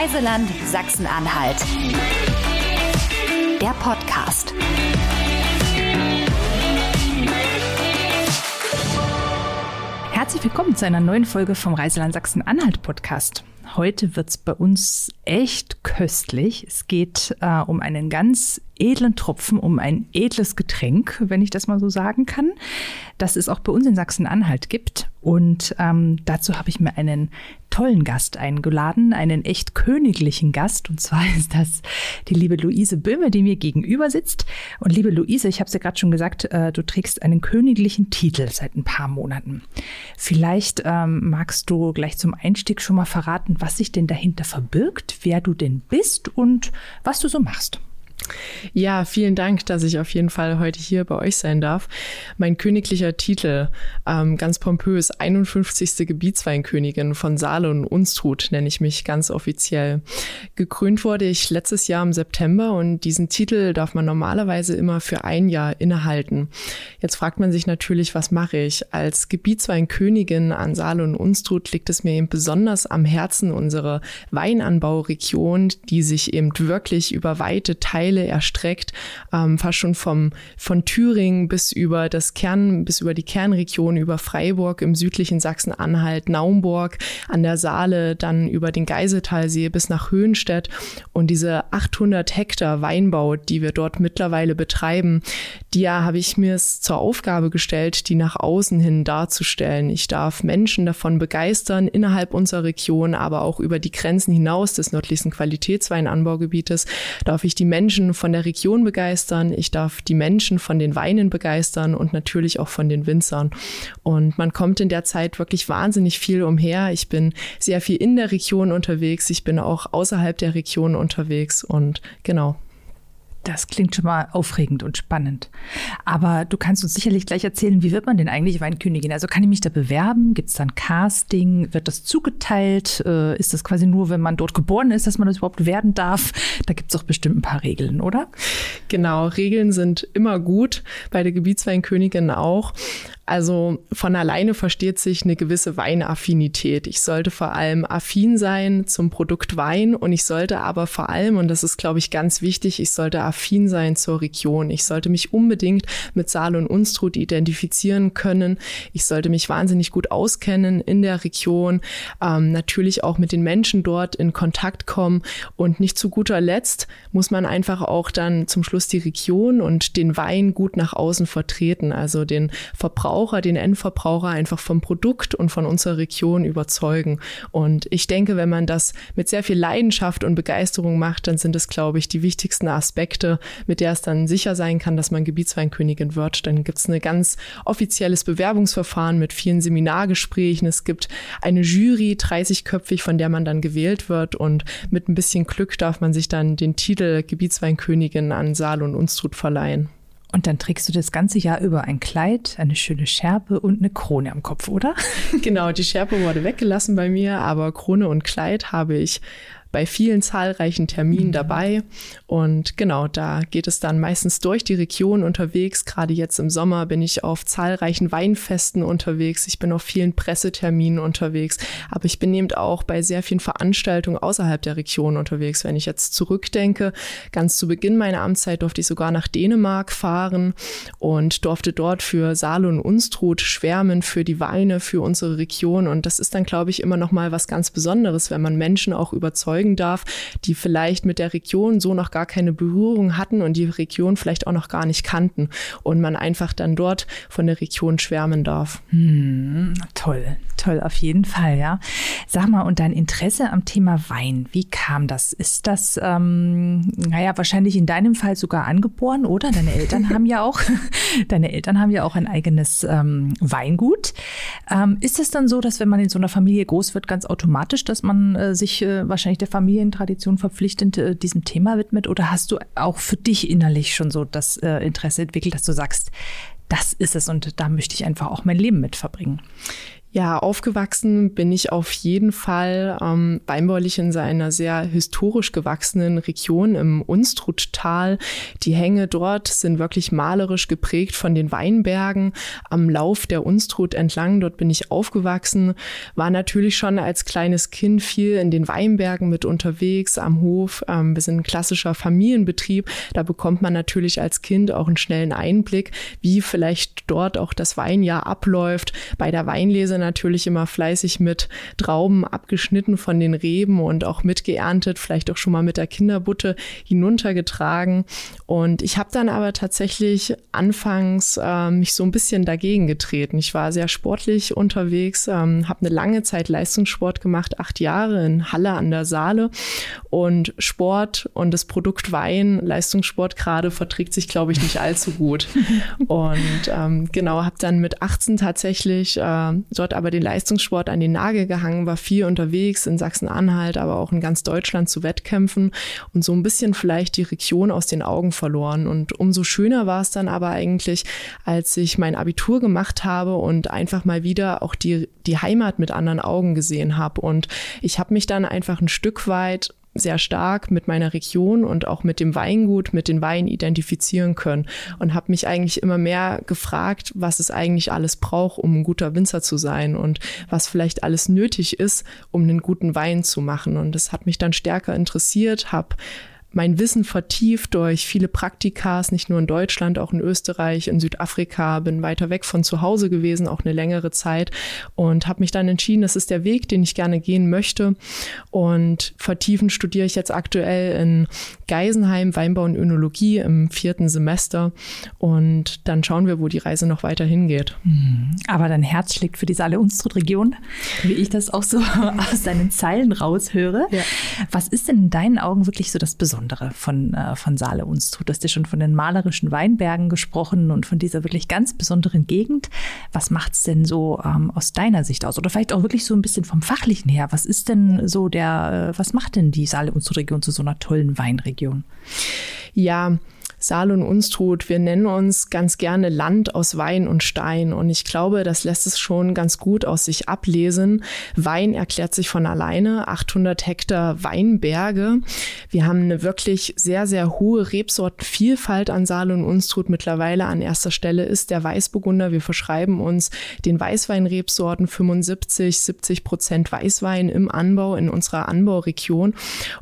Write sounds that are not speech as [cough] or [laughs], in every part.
Reiseland Sachsen-Anhalt. Der Podcast. Herzlich willkommen zu einer neuen Folge vom Reiseland Sachsen-Anhalt Podcast. Heute wird es bei uns echt köstlich. Es geht äh, um einen ganz edlen Tropfen, um ein edles Getränk, wenn ich das mal so sagen kann, das es auch bei uns in Sachsen-Anhalt gibt. Und ähm, dazu habe ich mir einen tollen Gast eingeladen, einen echt königlichen Gast. Und zwar [laughs] ist das die liebe Luise Böhme, die mir gegenüber sitzt. Und liebe Luise, ich habe es ja gerade schon gesagt, äh, du trägst einen königlichen Titel seit ein paar Monaten. Vielleicht ähm, magst du gleich zum Einstieg schon mal verraten, was sich denn dahinter verbirgt, wer du denn bist und was du so machst. Ja, vielen Dank, dass ich auf jeden Fall heute hier bei euch sein darf. Mein königlicher Titel, ähm, ganz pompös, 51. Gebietsweinkönigin von Saale und Unstrut nenne ich mich ganz offiziell. Gekrönt wurde ich letztes Jahr im September und diesen Titel darf man normalerweise immer für ein Jahr innehalten. Jetzt fragt man sich natürlich, was mache ich? Als Gebietsweinkönigin an Saale und Unstrut liegt es mir eben besonders am Herzen, unsere Weinanbauregion, die sich eben wirklich über weite Teile Teile erstreckt, ähm, fast schon vom, von Thüringen bis über das Kern, bis über die Kernregion, über Freiburg im südlichen Sachsen-Anhalt, Naumburg an der Saale, dann über den Geiseltalsee bis nach Höhenstedt und diese 800 Hektar Weinbau, die wir dort mittlerweile betreiben, die ja habe ich mir es zur Aufgabe gestellt, die nach außen hin darzustellen. Ich darf Menschen davon begeistern, innerhalb unserer Region, aber auch über die Grenzen hinaus des nördlichsten Qualitätsweinanbaugebietes, darf ich die Menschen Von der Region begeistern, ich darf die Menschen von den Weinen begeistern und natürlich auch von den Winzern. Und man kommt in der Zeit wirklich wahnsinnig viel umher. Ich bin sehr viel in der Region unterwegs, ich bin auch außerhalb der Region unterwegs und genau. Das klingt schon mal aufregend und spannend. Aber du kannst uns sicherlich gleich erzählen, wie wird man denn eigentlich Weinkönigin? Also kann ich mich da bewerben? Gibt es dann Casting? Wird das zugeteilt? Äh, ist das quasi nur, wenn man dort geboren ist, dass man das überhaupt werden darf? Da gibt es doch bestimmt ein paar Regeln, oder? Genau, Regeln sind immer gut, bei der Gebietsweinkönigin auch. Also von alleine versteht sich eine gewisse Weinaffinität. Ich sollte vor allem affin sein zum Produkt Wein und ich sollte aber vor allem, und das ist, glaube ich, ganz wichtig, ich sollte affin sein zur Region. Ich sollte mich unbedingt mit Saal und Unstrut identifizieren können. Ich sollte mich wahnsinnig gut auskennen in der Region, ähm, natürlich auch mit den Menschen dort in Kontakt kommen und nicht zu guter Letzt muss man einfach auch dann zum Schluss die Region und den Wein gut nach außen vertreten, also den Verbrauch Verbraucher, den Endverbraucher einfach vom Produkt und von unserer Region überzeugen. Und ich denke, wenn man das mit sehr viel Leidenschaft und Begeisterung macht, dann sind es, glaube ich, die wichtigsten Aspekte, mit der es dann sicher sein kann, dass man Gebietsweinkönigin wird. Dann gibt es ein ganz offizielles Bewerbungsverfahren mit vielen Seminargesprächen. Es gibt eine Jury, 30-köpfig, von der man dann gewählt wird. Und mit ein bisschen Glück darf man sich dann den Titel Gebietsweinkönigin an Saal und Unstrut verleihen. Und dann trägst du das ganze Jahr über ein Kleid, eine schöne Schärpe und eine Krone am Kopf, oder? [laughs] Genau, die Schärpe wurde weggelassen bei mir, aber Krone und Kleid habe ich bei vielen zahlreichen Terminen mhm. dabei. Und genau, da geht es dann meistens durch die Region unterwegs. Gerade jetzt im Sommer bin ich auf zahlreichen Weinfesten unterwegs. Ich bin auf vielen Presseterminen unterwegs. Aber ich bin eben auch bei sehr vielen Veranstaltungen außerhalb der Region unterwegs. Wenn ich jetzt zurückdenke, ganz zu Beginn meiner Amtszeit durfte ich sogar nach Dänemark fahren und durfte dort für Saale und Unstrut schwärmen, für die Weine, für unsere Region. Und das ist dann, glaube ich, immer noch mal was ganz Besonderes, wenn man Menschen auch überzeugt, überzeugen darf, die vielleicht mit der Region so noch gar keine Berührung hatten und die Region vielleicht auch noch gar nicht kannten und man einfach dann dort von der Region schwärmen darf. Hm, toll, toll, auf jeden Fall, ja. Sag mal, und dein Interesse am Thema Wein, wie kam das? Ist das, ähm, naja, wahrscheinlich in deinem Fall sogar angeboren, oder? Deine Eltern [laughs] haben ja auch, deine Eltern haben ja auch ein eigenes ähm, Weingut. Ähm, ist es dann so, dass wenn man in so einer Familie groß wird, ganz automatisch, dass man äh, sich äh, wahrscheinlich der Familientradition verpflichtend äh, diesem Thema widmet? Oder hast du auch für dich innerlich schon so das äh, Interesse entwickelt, dass du sagst, das ist es und da möchte ich einfach auch mein Leben mit verbringen? Ja, aufgewachsen bin ich auf jeden Fall ähm, weinbaulich in einer sehr historisch gewachsenen Region im Unstruttal. Die Hänge dort sind wirklich malerisch geprägt von den Weinbergen am Lauf der Unstrut entlang. Dort bin ich aufgewachsen, war natürlich schon als kleines Kind viel in den Weinbergen mit unterwegs am Hof. Ähm, wir sind ein klassischer Familienbetrieb. Da bekommt man natürlich als Kind auch einen schnellen Einblick, wie vielleicht dort auch das Weinjahr abläuft. Bei der Weinlese natürlich immer fleißig mit Trauben abgeschnitten von den Reben und auch mitgeerntet, vielleicht auch schon mal mit der Kinderbutte hinuntergetragen. Und ich habe dann aber tatsächlich anfangs äh, mich so ein bisschen dagegen getreten. Ich war sehr sportlich unterwegs, ähm, habe eine lange Zeit Leistungssport gemacht, acht Jahre in Halle an der Saale. Und Sport und das Produkt Wein, Leistungssport gerade, verträgt sich, glaube ich, nicht allzu gut. [laughs] und ähm, genau, habe dann mit 18 tatsächlich äh, dort dort aber den Leistungssport an den Nagel gehangen, war viel unterwegs in Sachsen-Anhalt, aber auch in ganz Deutschland zu Wettkämpfen und so ein bisschen vielleicht die Region aus den Augen verloren. Und umso schöner war es dann aber eigentlich, als ich mein Abitur gemacht habe und einfach mal wieder auch die, die Heimat mit anderen Augen gesehen habe. Und ich habe mich dann einfach ein Stück weit sehr stark mit meiner Region und auch mit dem Weingut, mit den Weinen identifizieren können und habe mich eigentlich immer mehr gefragt, was es eigentlich alles braucht, um ein guter Winzer zu sein und was vielleicht alles nötig ist, um einen guten Wein zu machen. Und das hat mich dann stärker interessiert, habe mein Wissen vertieft durch viele Praktikas, nicht nur in Deutschland, auch in Österreich, in Südafrika, bin weiter weg von zu Hause gewesen, auch eine längere Zeit und habe mich dann entschieden, das ist der Weg, den ich gerne gehen möchte. Und vertiefend studiere ich jetzt aktuell in Geisenheim Weinbau und Önologie im vierten Semester und dann schauen wir, wo die Reise noch weiter hingeht. Mhm. Aber dein Herz schlägt für die Saale-Unstrut-Region, wie ich das auch so [laughs] aus deinen Zeilen raushöre. Ja. Was ist denn in deinen Augen wirklich so das Besondere? Besondere von, äh, von Saale uns tut. Du hast ja schon von den malerischen Weinbergen gesprochen und von dieser wirklich ganz besonderen Gegend. Was macht es denn so ähm, aus deiner Sicht aus? Oder vielleicht auch wirklich so ein bisschen vom Fachlichen her. Was ist denn so der, äh, was macht denn die Saale uns Region zu so einer tollen Weinregion? Ja, Saal und Unstrut, wir nennen uns ganz gerne Land aus Wein und Stein. Und ich glaube, das lässt es schon ganz gut aus sich ablesen. Wein erklärt sich von alleine. 800 Hektar Weinberge. Wir haben eine wirklich sehr, sehr hohe Rebsortenvielfalt an Saal und Unstrut. Mittlerweile an erster Stelle ist der Weißburgunder. Wir verschreiben uns den Weißweinrebsorten 75, 70 Prozent Weißwein im Anbau in unserer Anbauregion.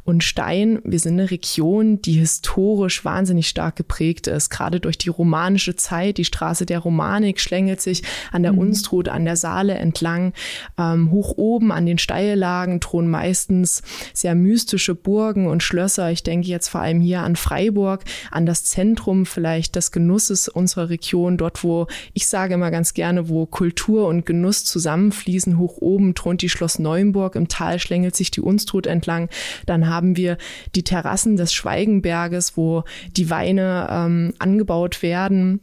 Und Stein, wir sind eine Region, die historisch wahnsinnig stark stark geprägt ist, gerade durch die romanische Zeit. Die Straße der Romanik schlängelt sich an der mhm. Unstrut, an der Saale entlang. Ähm, hoch oben an den Steillagen thronen meistens sehr mystische Burgen und Schlösser. Ich denke jetzt vor allem hier an Freiburg, an das Zentrum vielleicht des Genusses unserer Region, dort wo ich sage immer ganz gerne, wo Kultur und Genuss zusammenfließen. Hoch oben thront die Schloss Neuenburg, im Tal schlängelt sich die Unstrut entlang. Dann haben wir die Terrassen des Schweigenberges, wo die Weine Weine ähm, angebaut werden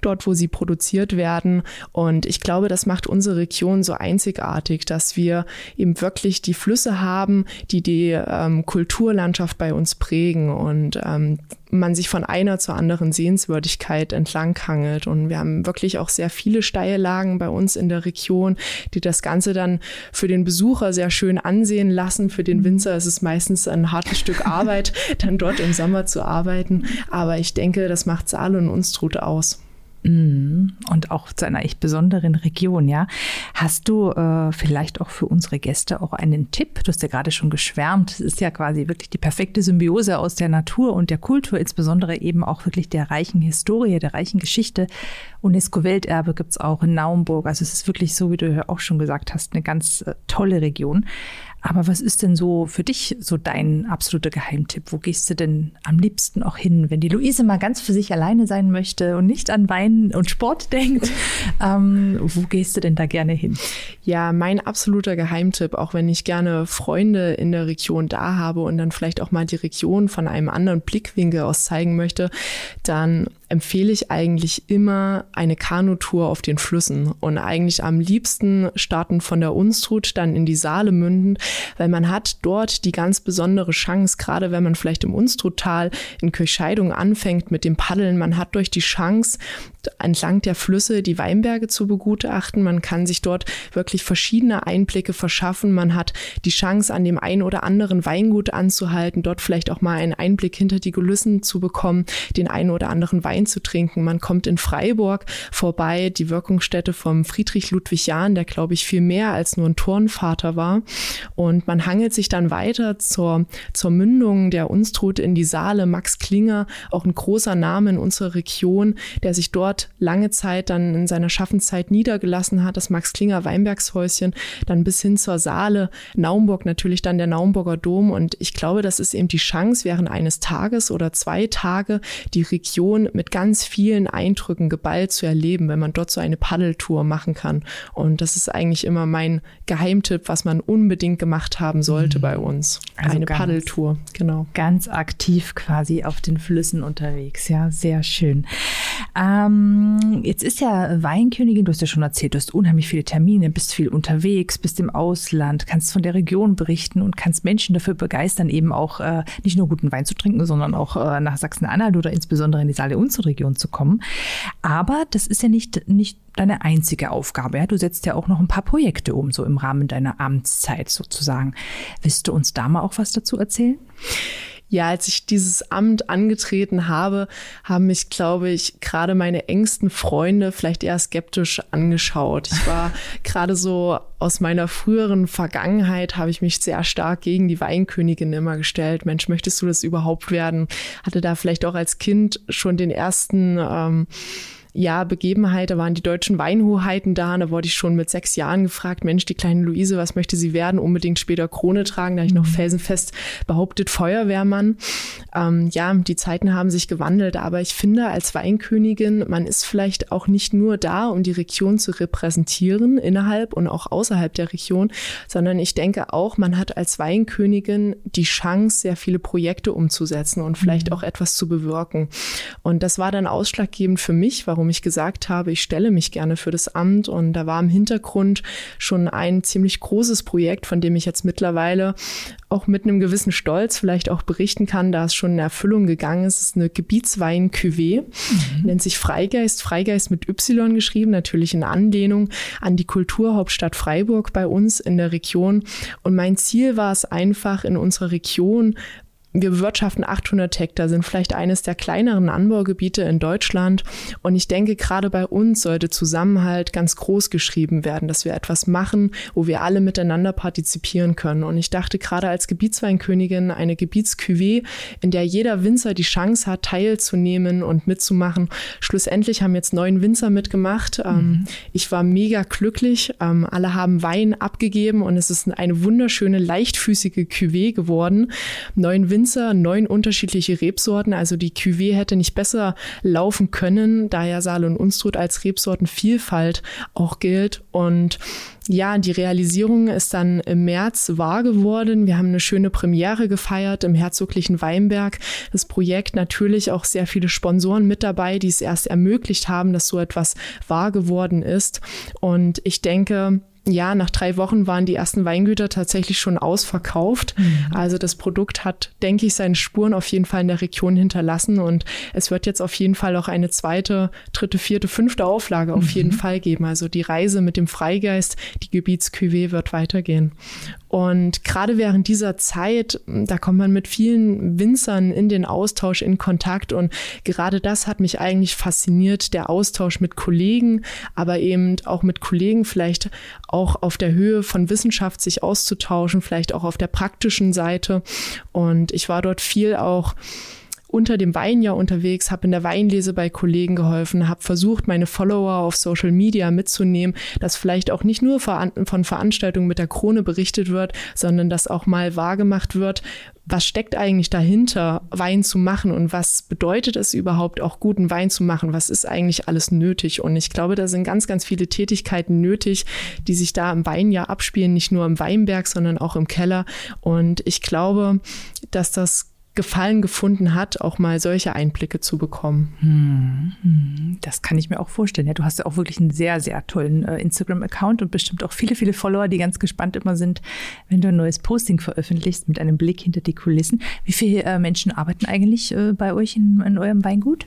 dort, wo sie produziert werden. Und ich glaube, das macht unsere Region so einzigartig, dass wir eben wirklich die Flüsse haben, die die ähm, Kulturlandschaft bei uns prägen und ähm, man sich von einer zur anderen Sehenswürdigkeit entlanghangelt. Und wir haben wirklich auch sehr viele Steillagen bei uns in der Region, die das Ganze dann für den Besucher sehr schön ansehen lassen. Für den Winzer ist es meistens ein hartes Stück [laughs] Arbeit, dann dort im Sommer zu arbeiten. Aber ich denke, das macht Saal und Unstrut aus. Mhm. Und auch zu einer echt besonderen Region, ja. Hast du äh, vielleicht auch für unsere Gäste auch einen Tipp? Du hast ja gerade schon geschwärmt. Es ist ja quasi wirklich die perfekte Symbiose aus der Natur und der Kultur, insbesondere eben auch wirklich der reichen Historie, der reichen Geschichte. UNESCO-Welterbe gibt es auch in Naumburg. Also es ist wirklich so, wie du ja auch schon gesagt hast, eine ganz äh, tolle Region. Aber was ist denn so für dich so dein absoluter Geheimtipp? Wo gehst du denn am liebsten auch hin, wenn die Luise mal ganz für sich alleine sein möchte und nicht an Wein und Sport [laughs] denkt? Ähm, wo gehst du denn da gerne hin? Ja, mein absoluter Geheimtipp, auch wenn ich gerne Freunde in der Region da habe und dann vielleicht auch mal die Region von einem anderen Blickwinkel aus zeigen möchte, dann empfehle ich eigentlich immer eine Kanutour auf den Flüssen und eigentlich am liebsten starten von der Unstrut dann in die Saale münden, weil man hat dort die ganz besondere Chance, gerade wenn man vielleicht im Unstruttal in Kirchscheidung anfängt mit dem Paddeln, man hat durch die Chance, entlang der Flüsse die Weinberge zu begutachten. Man kann sich dort wirklich verschiedene Einblicke verschaffen. Man hat die Chance, an dem einen oder anderen Weingut anzuhalten, dort vielleicht auch mal einen Einblick hinter die Kulissen zu bekommen, den einen oder anderen Wein zu trinken. Man kommt in Freiburg vorbei, die Wirkungsstätte vom Friedrich Ludwig Jahn, der glaube ich viel mehr als nur ein Turnvater war. Und man hangelt sich dann weiter zur, zur Mündung der Unstrut in die Saale. Max Klinger, auch ein großer Name in unserer Region, der sich dort lange Zeit dann in seiner Schaffenszeit niedergelassen hat, das Max Klinger Weinbergshäuschen, dann bis hin zur Saale, Naumburg natürlich dann der Naumburger Dom. Und ich glaube, das ist eben die Chance, während eines Tages oder zwei Tage die Region mit ganz vielen Eindrücken geballt zu erleben, wenn man dort so eine Paddeltour machen kann. Und das ist eigentlich immer mein Geheimtipp, was man unbedingt gemacht haben sollte mhm. bei uns. Also eine Paddeltour, genau. Ganz aktiv quasi auf den Flüssen unterwegs. Ja, sehr schön. Ähm, jetzt ist ja Weinkönigin, du hast ja schon erzählt, du hast unheimlich viele Termine, bist viel unterwegs, bist im Ausland, kannst von der Region berichten und kannst Menschen dafür begeistern, eben auch äh, nicht nur guten Wein zu trinken, sondern auch äh, nach Sachsen-Anhalt oder insbesondere in die Saale unserer Region zu kommen. Aber das ist ja nicht, nicht deine einzige Aufgabe. Ja? Du setzt ja auch noch ein paar Projekte um, so im Rahmen deiner Amtszeit sozusagen. Willst du uns da mal auch was dazu erzählen? Ja, als ich dieses Amt angetreten habe, haben mich, glaube ich, gerade meine engsten Freunde vielleicht eher skeptisch angeschaut. Ich war [laughs] gerade so aus meiner früheren Vergangenheit habe ich mich sehr stark gegen die Weinkönigin immer gestellt. Mensch, möchtest du das überhaupt werden? Hatte da vielleicht auch als Kind schon den ersten ähm, ja, Begebenheit, da waren die deutschen Weinhoheiten da, und da wurde ich schon mit sechs Jahren gefragt, Mensch, die kleine Luise, was möchte sie werden? Unbedingt später Krone tragen, da habe ich noch mhm. felsenfest behauptet, Feuerwehrmann. Ähm, ja, die Zeiten haben sich gewandelt, aber ich finde, als Weinkönigin, man ist vielleicht auch nicht nur da, um die Region zu repräsentieren, innerhalb und auch außerhalb der Region, sondern ich denke auch, man hat als Weinkönigin die Chance, sehr viele Projekte umzusetzen und vielleicht mhm. auch etwas zu bewirken. Und das war dann ausschlaggebend für mich, warum warum ich gesagt habe, ich stelle mich gerne für das Amt. Und da war im Hintergrund schon ein ziemlich großes Projekt, von dem ich jetzt mittlerweile auch mit einem gewissen Stolz vielleicht auch berichten kann, da es schon in Erfüllung gegangen ist. Es ist eine Gebietswein-Cuvée, mhm. nennt sich Freigeist, Freigeist mit Y geschrieben, natürlich in Anlehnung an die Kulturhauptstadt Freiburg bei uns in der Region. Und mein Ziel war es einfach, in unserer Region wir bewirtschaften 800 Hektar, sind vielleicht eines der kleineren Anbaugebiete in Deutschland. Und ich denke, gerade bei uns sollte Zusammenhalt ganz groß geschrieben werden, dass wir etwas machen, wo wir alle miteinander partizipieren können. Und ich dachte, gerade als Gebietsweinkönigin eine Gebietskuvée, in der jeder Winzer die Chance hat, teilzunehmen und mitzumachen. Schlussendlich haben jetzt neun Winzer mitgemacht. Ähm, mhm. Ich war mega glücklich. Ähm, alle haben Wein abgegeben und es ist eine wunderschöne, leichtfüßige Cuvée geworden. Neun Winzer Winzer, neun unterschiedliche Rebsorten. Also die Cuvée hätte nicht besser laufen können, da ja Saale und Unstrut als Rebsortenvielfalt auch gilt. Und ja, die Realisierung ist dann im März wahr geworden. Wir haben eine schöne Premiere gefeiert im Herzoglichen Weinberg. Das Projekt natürlich auch sehr viele Sponsoren mit dabei, die es erst ermöglicht haben, dass so etwas wahr geworden ist. Und ich denke, ja, nach drei Wochen waren die ersten Weingüter tatsächlich schon ausverkauft. Mhm. Also das Produkt hat, denke ich, seine Spuren auf jeden Fall in der Region hinterlassen und es wird jetzt auf jeden Fall auch eine zweite, dritte, vierte, fünfte Auflage auf mhm. jeden Fall geben. Also die Reise mit dem Freigeist, die Gebietsküwe wird weitergehen. Und gerade während dieser Zeit, da kommt man mit vielen Winzern in den Austausch, in Kontakt. Und gerade das hat mich eigentlich fasziniert, der Austausch mit Kollegen, aber eben auch mit Kollegen vielleicht auch auf der Höhe von Wissenschaft sich auszutauschen, vielleicht auch auf der praktischen Seite. Und ich war dort viel auch unter dem Weinjahr unterwegs, habe in der Weinlese bei Kollegen geholfen, habe versucht, meine Follower auf Social Media mitzunehmen, dass vielleicht auch nicht nur von Veranstaltungen mit der Krone berichtet wird, sondern dass auch mal wahrgemacht wird, was steckt eigentlich dahinter, Wein zu machen und was bedeutet es überhaupt, auch guten Wein zu machen? Was ist eigentlich alles nötig? Und ich glaube, da sind ganz, ganz viele Tätigkeiten nötig, die sich da im Weinjahr abspielen, nicht nur im Weinberg, sondern auch im Keller. Und ich glaube, dass das Gefallen gefunden hat, auch mal solche Einblicke zu bekommen. Hm, das kann ich mir auch vorstellen. Ja, du hast ja auch wirklich einen sehr, sehr tollen äh, Instagram-Account und bestimmt auch viele, viele Follower, die ganz gespannt immer sind, wenn du ein neues Posting veröffentlichst mit einem Blick hinter die Kulissen. Wie viele äh, Menschen arbeiten eigentlich äh, bei euch in, in eurem Weingut?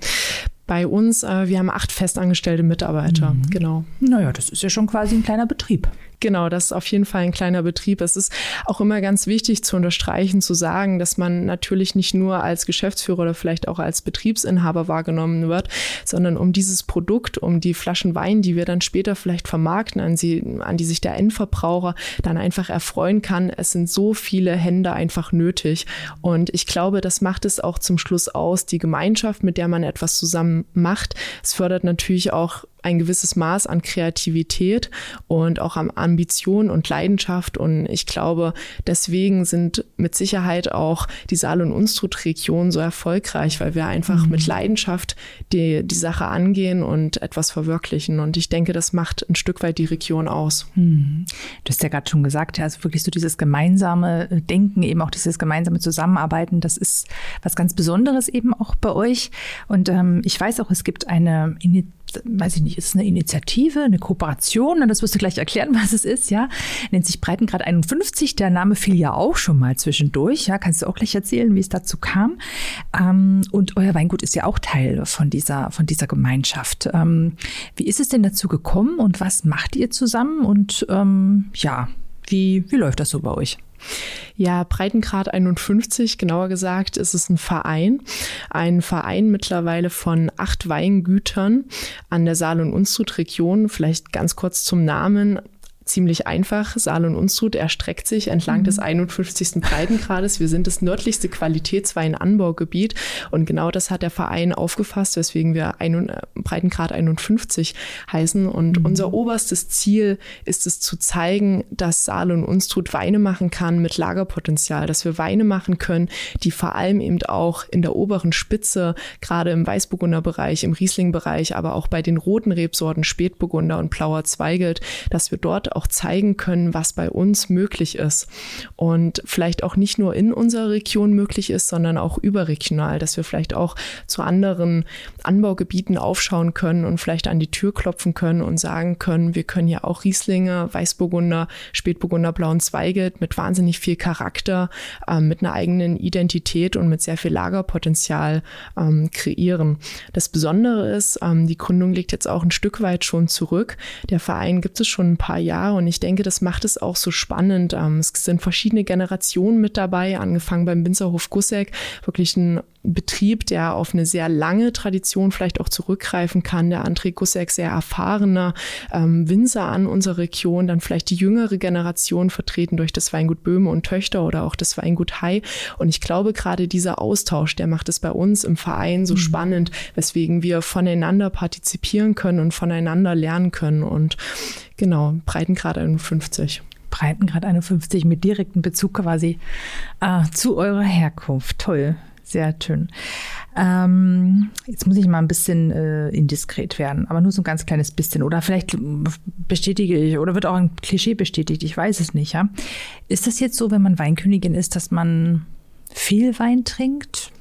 bei uns, äh, wir haben acht festangestellte Mitarbeiter, mhm. genau. Naja, das ist ja schon quasi ein kleiner Betrieb. Genau, das ist auf jeden Fall ein kleiner Betrieb. Es ist auch immer ganz wichtig zu unterstreichen, zu sagen, dass man natürlich nicht nur als Geschäftsführer oder vielleicht auch als Betriebsinhaber wahrgenommen wird, sondern um dieses Produkt, um die Flaschen Wein, die wir dann später vielleicht vermarkten, an, sie, an die sich der Endverbraucher dann einfach erfreuen kann. Es sind so viele Hände einfach nötig. Und ich glaube, das macht es auch zum Schluss aus, die Gemeinschaft, mit der man etwas zusammen macht. Es fördert natürlich auch ein gewisses Maß an Kreativität und auch an Ambition und Leidenschaft. Und ich glaube, deswegen sind mit Sicherheit auch die Saal- und Unstrut-Region so erfolgreich, weil wir einfach mhm. mit Leidenschaft die, die Sache angehen und etwas verwirklichen. Und ich denke, das macht ein Stück weit die Region aus. Mhm. Du hast ja gerade schon gesagt, ja, also wirklich so dieses gemeinsame Denken, eben auch dieses gemeinsame Zusammenarbeiten, das ist was ganz Besonderes eben auch bei euch. Und ähm, ich weiß auch, es gibt eine Initiative, weiß ich nicht, ist es eine Initiative, eine Kooperation? Das wirst du gleich erklären, [laughs] was es ist, ja. Nennt sich Breitengrad 51. Der Name fiel ja auch schon mal zwischendurch, ja. Kannst du auch gleich erzählen, wie es dazu kam? Ähm, und euer Weingut ist ja auch Teil von dieser, von dieser Gemeinschaft. Ähm, wie ist es denn dazu gekommen und was macht ihr zusammen? Und ähm, ja, wie, wie läuft das so bei euch? Ja, Breitengrad 51, genauer gesagt, ist es ein Verein. Ein Verein mittlerweile von acht Weingütern an der Saal- und Unstrut-Region. Vielleicht ganz kurz zum Namen ziemlich einfach. Saal und Unstrut erstreckt sich entlang mhm. des 51. Breitengrades. Wir sind das nördlichste Qualitätsweinanbaugebiet und genau das hat der Verein aufgefasst, weswegen wir ein, äh, Breitengrad 51 heißen. Und mhm. unser oberstes Ziel ist es zu zeigen, dass Saal und Unstrut Weine machen kann mit Lagerpotenzial, dass wir Weine machen können, die vor allem eben auch in der oberen Spitze, gerade im Weißburgunder Bereich, im Riesling Bereich, aber auch bei den roten Rebsorten Spätburgunder und Blauer Zweigelt, dass wir dort auch zeigen können, was bei uns möglich ist. Und vielleicht auch nicht nur in unserer Region möglich ist, sondern auch überregional, dass wir vielleicht auch zu anderen Anbaugebieten aufschauen können und vielleicht an die Tür klopfen können und sagen können, wir können ja auch Rieslinge, Weißburgunder, Spätburgunder, Blauen Zweigelt mit wahnsinnig viel Charakter, äh, mit einer eigenen Identität und mit sehr viel Lagerpotenzial ähm, kreieren. Das Besondere ist, ähm, die Gründung liegt jetzt auch ein Stück weit schon zurück. Der Verein gibt es schon ein paar Jahre Und ich denke, das macht es auch so spannend. Ähm, es sind verschiedene Generationen mit dabei, angefangen beim Winzerhof Gusseck, wirklich ein Betrieb, der auf eine sehr lange Tradition vielleicht auch zurückgreifen kann. Der André Gusseck, sehr erfahrener ähm, Winzer an unserer Region, dann vielleicht die jüngere Generation vertreten durch das Weingut Böhme und Töchter oder auch das Weingut Hai. Und ich glaube, gerade dieser Austausch, der macht es bei uns im Verein so mhm. spannend, weswegen wir voneinander partizipieren können und voneinander lernen können. Und genau, Breitengrad 51. Breitengrad 51 mit direktem Bezug quasi äh, zu eurer Herkunft. Toll sehr schön. Ähm, jetzt muss ich mal ein bisschen äh, indiskret werden, aber nur so ein ganz kleines bisschen. Oder vielleicht bestätige ich, oder wird auch ein Klischee bestätigt, ich weiß es nicht. Ja? Ist das jetzt so, wenn man Weinkönigin ist, dass man viel Wein trinkt?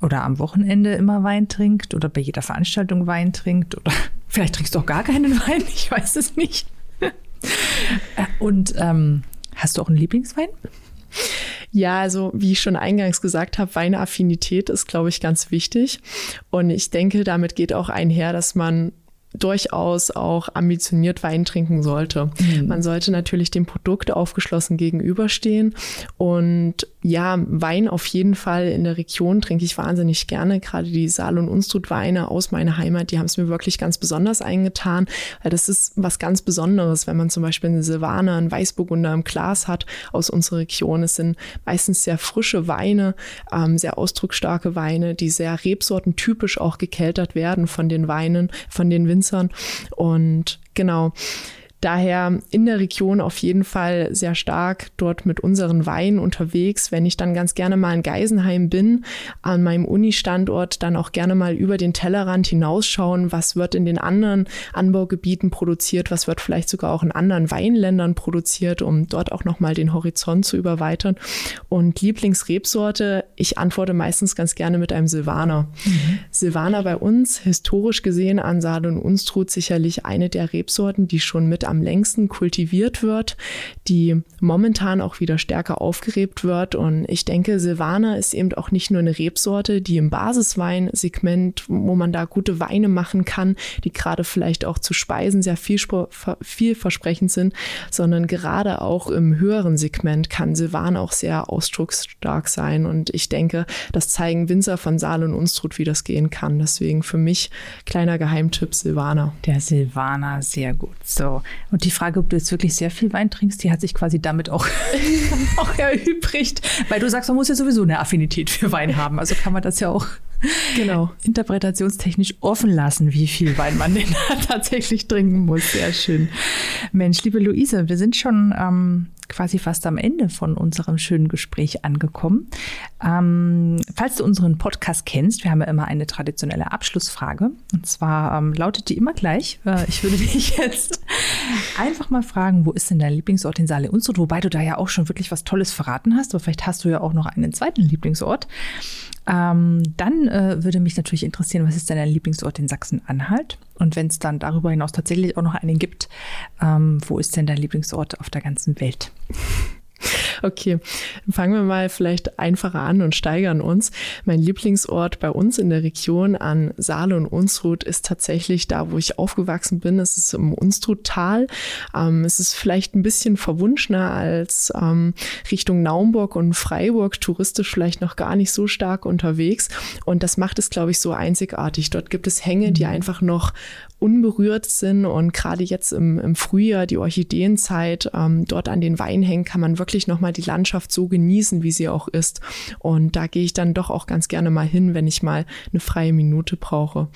Oder am Wochenende immer Wein trinkt? Oder bei jeder Veranstaltung Wein trinkt? Oder [laughs] vielleicht trinkst du auch gar keinen Wein, ich weiß es nicht. [laughs] Äh, und ähm, hast du auch einen Lieblingswein? Ja, also wie ich schon eingangs gesagt habe, Weinaffinität ist, glaube ich, ganz wichtig. Und ich denke, damit geht auch einher, dass man durchaus auch ambitioniert Wein trinken sollte. Mhm. Man sollte natürlich dem Produkt aufgeschlossen gegenüberstehen. Und ja, Wein auf jeden Fall in der Region trinke ich wahnsinnig gerne. Gerade die Saal- und Unstrut-Weine aus meiner Heimat, die haben es mir wirklich ganz besonders eingetan, weil das ist was ganz Besonderes, wenn man zum Beispiel eine Silvaner, einen Weißburgunder im Glas hat aus unserer Region. Es sind meistens sehr frische Weine, ähm, sehr ausdrucksstarke Weine, die sehr rebsortentypisch auch gekeltert werden von den Weinen, von den Winzern. Und genau, Daher in der Region auf jeden Fall sehr stark dort mit unseren Weinen unterwegs. Wenn ich dann ganz gerne mal in Geisenheim bin, an meinem Uni-Standort, dann auch gerne mal über den Tellerrand hinausschauen, was wird in den anderen Anbaugebieten produziert, was wird vielleicht sogar auch in anderen Weinländern produziert, um dort auch nochmal den Horizont zu überweitern. Und Lieblingsrebsorte, ich antworte meistens ganz gerne mit einem Silvaner. Mhm. Silvaner bei uns, historisch gesehen an Saale und Unstrut sicherlich eine der Rebsorten, die schon mit am längsten kultiviert wird, die momentan auch wieder stärker aufgerebt wird. Und ich denke, Silvaner ist eben auch nicht nur eine Rebsorte, die im Basisweinsegment, wo man da gute Weine machen kann, die gerade vielleicht auch zu Speisen sehr viel, vielversprechend sind, sondern gerade auch im höheren Segment kann Silvaner auch sehr ausdrucksstark sein. Und ich denke, das zeigen Winzer von Saal und Unstrut, wie das gehen kann. Deswegen für mich kleiner Geheimtipp Silvaner. Der Silvaner, sehr gut. So. Und die Frage, ob du jetzt wirklich sehr viel Wein trinkst, die hat sich quasi damit auch, [laughs] [laughs] auch erübrigt. Weil du sagst, man muss ja sowieso eine Affinität für Wein haben. Also kann man das ja auch genau. interpretationstechnisch offen lassen, wie viel Wein man denn [laughs] tatsächlich trinken muss. Sehr schön. Mensch, liebe Luise, wir sind schon ähm, quasi fast am Ende von unserem schönen Gespräch angekommen. Ähm, falls du unseren Podcast kennst, wir haben ja immer eine traditionelle Abschlussfrage. Und zwar ähm, lautet die immer gleich. Äh, ich würde [laughs] dich jetzt einfach mal fragen, wo ist denn dein Lieblingsort in Saale Unstrut? Wobei du da ja auch schon wirklich was Tolles verraten hast. Aber vielleicht hast du ja auch noch einen zweiten Lieblingsort. Ähm, dann äh, würde mich natürlich interessieren, was ist denn dein Lieblingsort in Sachsen-Anhalt? Und wenn es dann darüber hinaus tatsächlich auch noch einen gibt, ähm, wo ist denn dein Lieblingsort auf der ganzen Welt? [laughs] Okay, fangen wir mal vielleicht einfacher an und steigern uns. Mein Lieblingsort bei uns in der Region an Saale und Unstrut ist tatsächlich da, wo ich aufgewachsen bin. Es ist im Unstruttal. Ähm, es ist vielleicht ein bisschen verwunschener als ähm, Richtung Naumburg und Freiburg, touristisch vielleicht noch gar nicht so stark unterwegs. Und das macht es, glaube ich, so einzigartig. Dort gibt es Hänge, die mhm. einfach noch unberührt sind und gerade jetzt im, im Frühjahr, die Orchideenzeit, ähm, dort an den Weinhängen kann man wirklich nochmal die Landschaft so genießen, wie sie auch ist. Und da gehe ich dann doch auch ganz gerne mal hin, wenn ich mal eine freie Minute brauche.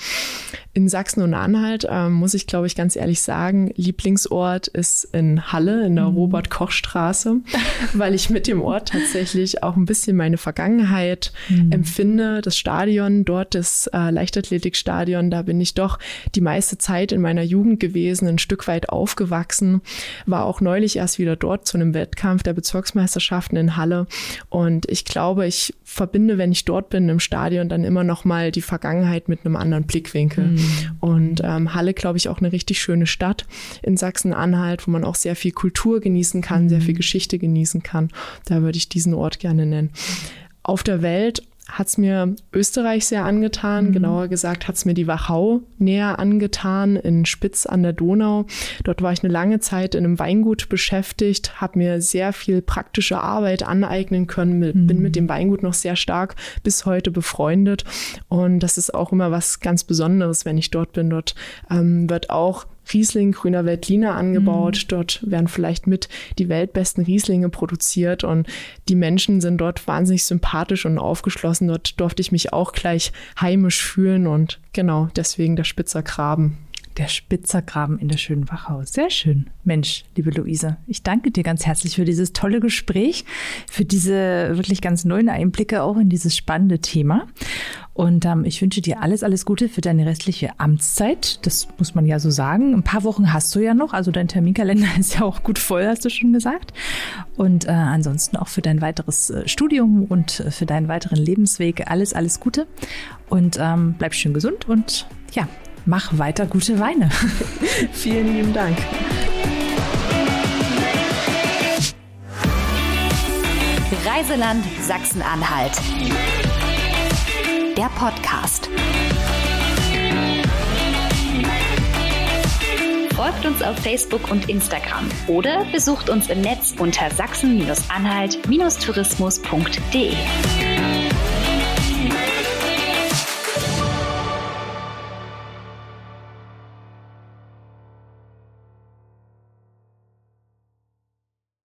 In Sachsen und Anhalt ähm, muss ich, glaube ich, ganz ehrlich sagen, Lieblingsort ist in Halle in der mhm. Robert-Koch-Straße, [laughs] weil ich mit dem Ort tatsächlich auch ein bisschen meine Vergangenheit mhm. empfinde. Das Stadion dort, das äh, Leichtathletikstadion, da bin ich doch die meiste Zeit in meiner Jugend gewesen, ein Stück weit aufgewachsen, war auch neulich erst wieder dort zu einem Wettkampf der Bezirksmeisterschaften in Halle. Und ich glaube, ich verbinde, wenn ich dort bin im Stadion, dann immer noch mal die Vergangenheit mit einem anderen Blickwinkel. Mhm. Und ähm, Halle, glaube ich, auch eine richtig schöne Stadt in Sachsen-Anhalt, wo man auch sehr viel Kultur genießen kann, mhm. sehr viel Geschichte genießen kann. Da würde ich diesen Ort gerne nennen. Auf der Welt hat es mir Österreich sehr angetan. Mhm. Genauer gesagt hat es mir die Wachau näher angetan in Spitz an der Donau. Dort war ich eine lange Zeit in einem Weingut beschäftigt, habe mir sehr viel praktische Arbeit aneignen können, mhm. bin mit dem Weingut noch sehr stark bis heute befreundet. Und das ist auch immer was ganz Besonderes, wenn ich dort bin. Dort ähm, wird auch Riesling grüner Veltliner angebaut. Mhm. Dort werden vielleicht mit die weltbesten Rieslinge produziert und die Menschen sind dort wahnsinnig sympathisch und aufgeschlossen. Dort durfte ich mich auch gleich heimisch fühlen und genau deswegen der Spitzer Graben. Der Spitzergraben in der schönen Wachau. Sehr schön. Mensch, liebe Luise, ich danke dir ganz herzlich für dieses tolle Gespräch, für diese wirklich ganz neuen Einblicke auch in dieses spannende Thema. Und ähm, ich wünsche dir alles, alles Gute für deine restliche Amtszeit. Das muss man ja so sagen. Ein paar Wochen hast du ja noch, also dein Terminkalender [laughs] ist ja auch gut voll, hast du schon gesagt. Und äh, ansonsten auch für dein weiteres äh, Studium und äh, für deinen weiteren Lebensweg alles, alles Gute. Und ähm, bleib schön gesund und ja, mach weiter gute Weine. [laughs] Vielen lieben Dank. Reiseland Sachsen-Anhalt. Der Podcast. Folgt uns auf Facebook und Instagram oder besucht uns im Netz unter sachsen-anhalt-tourismus.de.